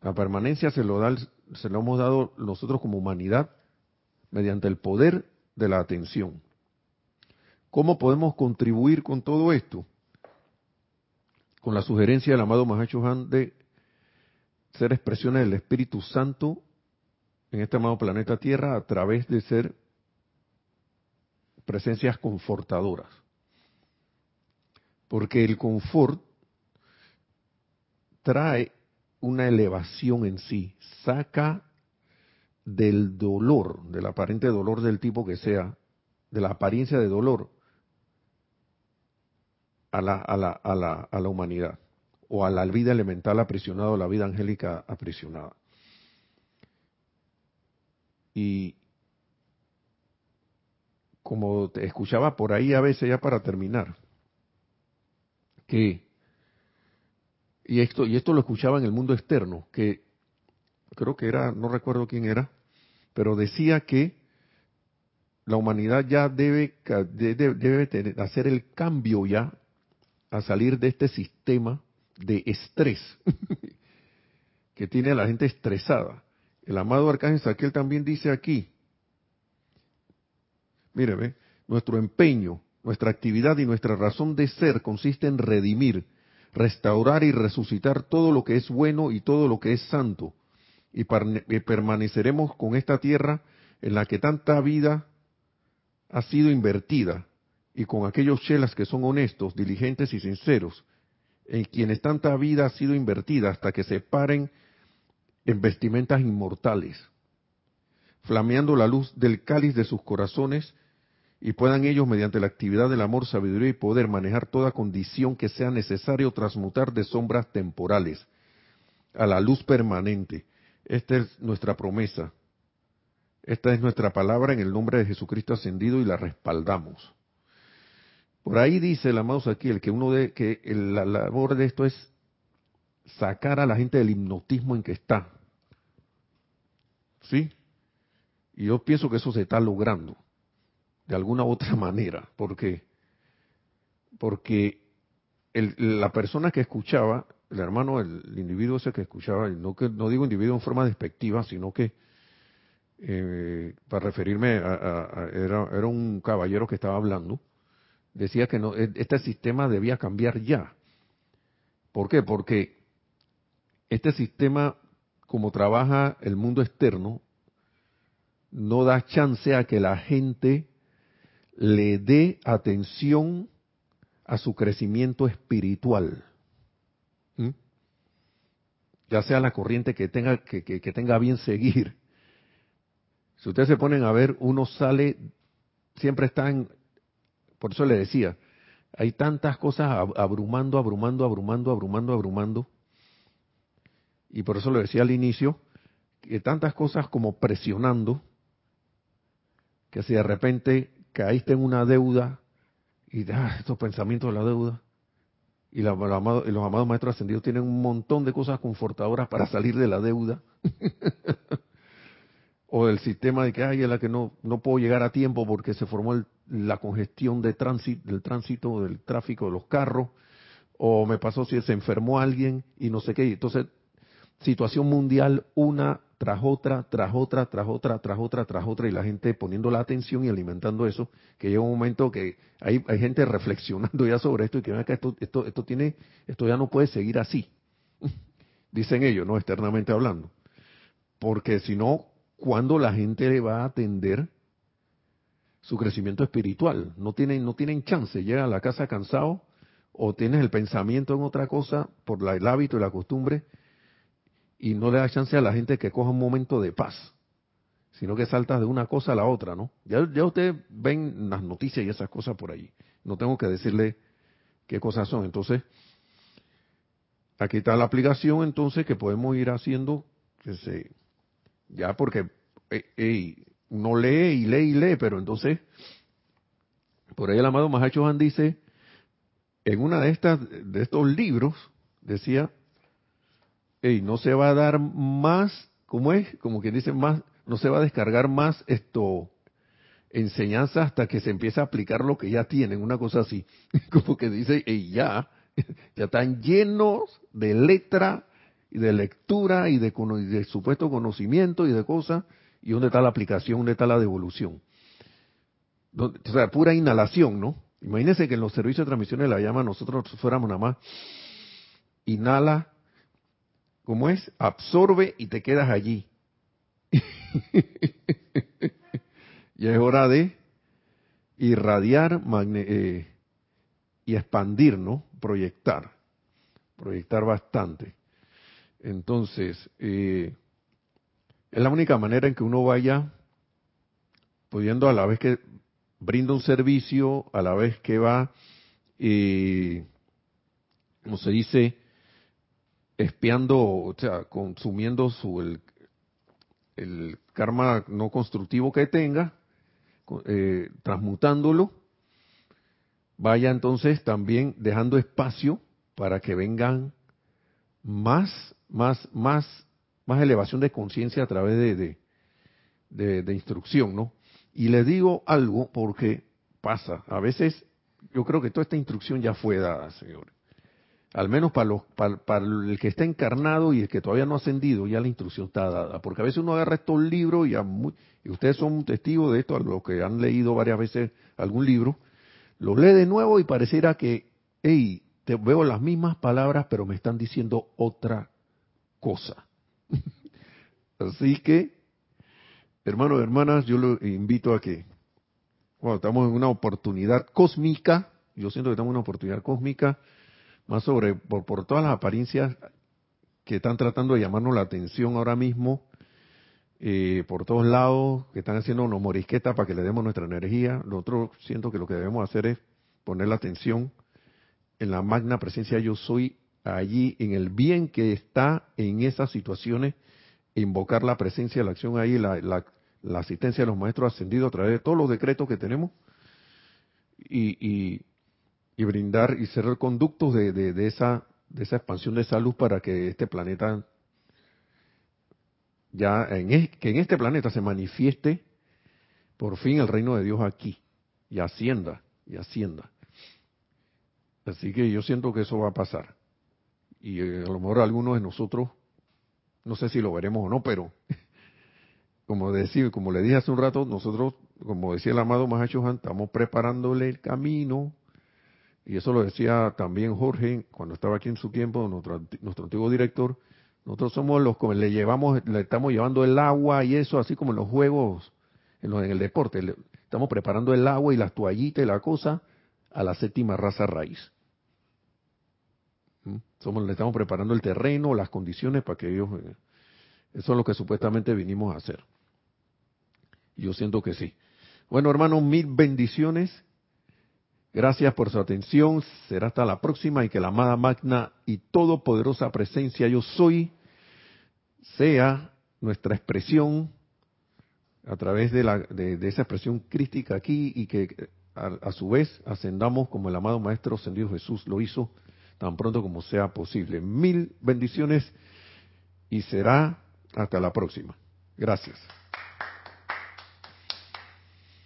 [SPEAKER 1] La permanencia se lo da el, se lo hemos dado nosotros como humanidad mediante el poder de la atención. ¿Cómo podemos contribuir con todo esto? Con la sugerencia del amado Mahacho Han de ser expresiones del Espíritu Santo en este amado planeta Tierra a través de ser presencias confortadoras. Porque el confort trae una elevación en sí, saca del dolor, del aparente dolor del tipo que sea, de la apariencia de dolor, a la, a la, a la, a la humanidad, o a la vida elemental aprisionada, o la vida angélica aprisionada. Y como te escuchaba por ahí a veces ya para terminar, que y esto y esto lo escuchaba en el mundo externo, que creo que era, no recuerdo quién era, pero decía que la humanidad ya debe, debe, hacer el cambio ya a salir de este sistema de estrés que tiene a la gente estresada. El amado Arcángel Saquiel también dice aquí, míreme, nuestro empeño, nuestra actividad y nuestra razón de ser consiste en redimir, restaurar y resucitar todo lo que es bueno y todo lo que es santo, y, permaneceremos con esta tierra en la que tanta vida ha sido invertida y con aquellos chelas que son honestos, diligentes y sinceros, en quienes tanta vida ha sido invertida hasta que se paren en vestimentas inmortales, flameando la luz del cáliz de sus corazones y puedan ellos, mediante la actividad del amor, sabiduría y poder, manejar toda condición que sea necesario transmutar de sombras temporales a la luz permanente, esta es nuestra promesa. Esta es nuestra palabra en el nombre de Jesucristo ascendido y la respaldamos. Por ahí dice el amado aquí el que uno de que la labor de esto es sacar a la gente del hipnotismo en que está. ¿Sí? Y yo pienso que eso se está logrando de alguna u otra manera, porque porque la persona que escuchaba el hermano, el, individuo ese que escuchaba, no, que, no digo individuo en forma despectiva, sino que eh, para referirme a, era, era, un caballero que estaba hablando, decía que no, e, este sistema debía cambiar ya. ¿Por qué? Porque este sistema, como trabaja el mundo externo, no da chance a que la gente le dé atención a su crecimiento espiritual. ¿Mm? ya sea la corriente que tenga, que, tenga bien seguir. Si ustedes se ponen a ver, uno sale, siempre está en, por eso le decía, hay tantas cosas abrumando, abrumando, abrumando, abrumando, abrumando. Y por eso le decía al inicio, que tantas cosas como presionando, que si de repente caíste en una deuda y ah, estos pensamientos de la deuda, y, los amados maestros ascendidos tienen un montón de cosas confortadoras para salir de la deuda. o del sistema de que hay en la que no, no puedo llegar a tiempo porque se formó la congestión de del tránsito, del tráfico de los carros, o me pasó si se enfermó alguien y no sé qué. Entonces, situación mundial, una tras otra, tras otra, tras otra, tras otra, tras otra, y la gente poniendo la atención y alimentando eso, que llega un momento que hay, hay gente reflexionando ya sobre esto y que acá esto, esto, esto tiene, esto ya no puede seguir así. Dicen ellos, ¿no? Externamente hablando. Porque si no, ¿cuándo la gente le va a atender su crecimiento espiritual? No tienen, no tienen chance, llega a la casa cansado, o tienes el pensamiento en otra cosa por la, el hábito y la costumbre, y no le da chance a la gente que coja un momento de paz, sino que salta de una cosa a la otra, ¿no? Ya, ya ustedes ven las noticias y esas cosas por ahí. No tengo que decirle qué cosas son. Entonces, aquí está la aplicación entonces que podemos ir haciendo, que ya porque eh, uno lee y lee y lee, pero entonces, por ahí el amado Mahacho dice, en una de estas, de estos libros, decía, y no se va a dar más, ¿cómo es? Como quien dice, más, no se va a descargar más esto, enseñanza hasta que se empiece a aplicar lo que ya tienen, una cosa así. Como que dice, y ya, ya están llenos de letra y de lectura y de, de supuesto conocimiento y de cosas, y dónde está la aplicación, dónde está la devolución. o sea, pura inhalación, ¿no? Imagínense que en los servicios de transmisión de la llama nosotros fuéramos nada más, inhala, ¿cómo es? Absorbe y te quedas allí. ya es hora de irradiar eh, y expandir, ¿no? Proyectar, proyectar bastante. Entonces, eh, es la única manera en que uno vaya pudiendo a la vez que brinda un servicio, a la vez que va, eh, como se dice, espiando, o sea, consumiendo su, el, karma no constructivo que tenga, eh, transmutándolo, vaya entonces también dejando espacio para que vengan más, más, más, más elevación de conciencia a través de, de, de, instrucción, ¿no? Y le digo algo porque pasa, a veces yo creo que toda esta instrucción ya fue dada, señores. Al menos para, los, para, el que está encarnado y el que todavía no ha ascendido, ya la instrucción está dada. Porque a veces uno agarra estos libros y, y ustedes son testigos de esto, a los que han leído varias veces algún libro, lo lee de nuevo y pareciera que, hey, te veo las mismas palabras, pero me están diciendo otra cosa. Así que, hermanos y hermanas, yo lo invito a que, cuando estamos en una oportunidad cósmica, yo siento que estamos en una oportunidad cósmica, más sobre por, todas las apariencias que están tratando de llamarnos la atención ahora mismo, eh, por todos lados, que están haciendo una morisqueta para que le demos nuestra energía. Nosotros siento que lo que debemos hacer es poner la atención en la magna presencia yo soy allí, en el bien que está en esas situaciones, invocar la presencia, la acción ahí, la, la, asistencia de los maestros ascendidos a través de todos los decretos que tenemos y, y brindar y ser conductos de, de, esa de esa expansión de esa luz para que este planeta ya en que en este planeta se manifieste por fin el reino de Dios aquí y ascienda y ascienda. Así que yo siento que eso va a pasar. Y eh, a lo mejor algunos de nosotros no sé si lo veremos o no pero como decir como le dije hace un rato nosotros como decía el amado Mahacho estamos preparándole el camino y eso lo decía también Jorge cuando estaba aquí en su tiempo, nuestro, nuestro antiguo director, nosotros somos los que le llevamos, le estamos llevando el agua y eso, así como en los juegos, en, en el deporte, estamos preparando el agua y las toallitas y la cosa a la séptima raza raíz. ¿Mm? Somos, le estamos preparando el terreno, las condiciones para que ellos, eh, eso es lo que supuestamente vinimos a hacer. Yo siento que sí. Bueno, hermanos, mil bendiciones Gracias por su atención. Será hasta la próxima y que la amada magna y todopoderosa presencia yo soy sea nuestra expresión a través de, la, de, esa expresión crística aquí y que a, su vez ascendamos como el amado Maestro ascendido Jesús lo hizo tan pronto como sea posible. Mil bendiciones y será hasta la próxima. Gracias.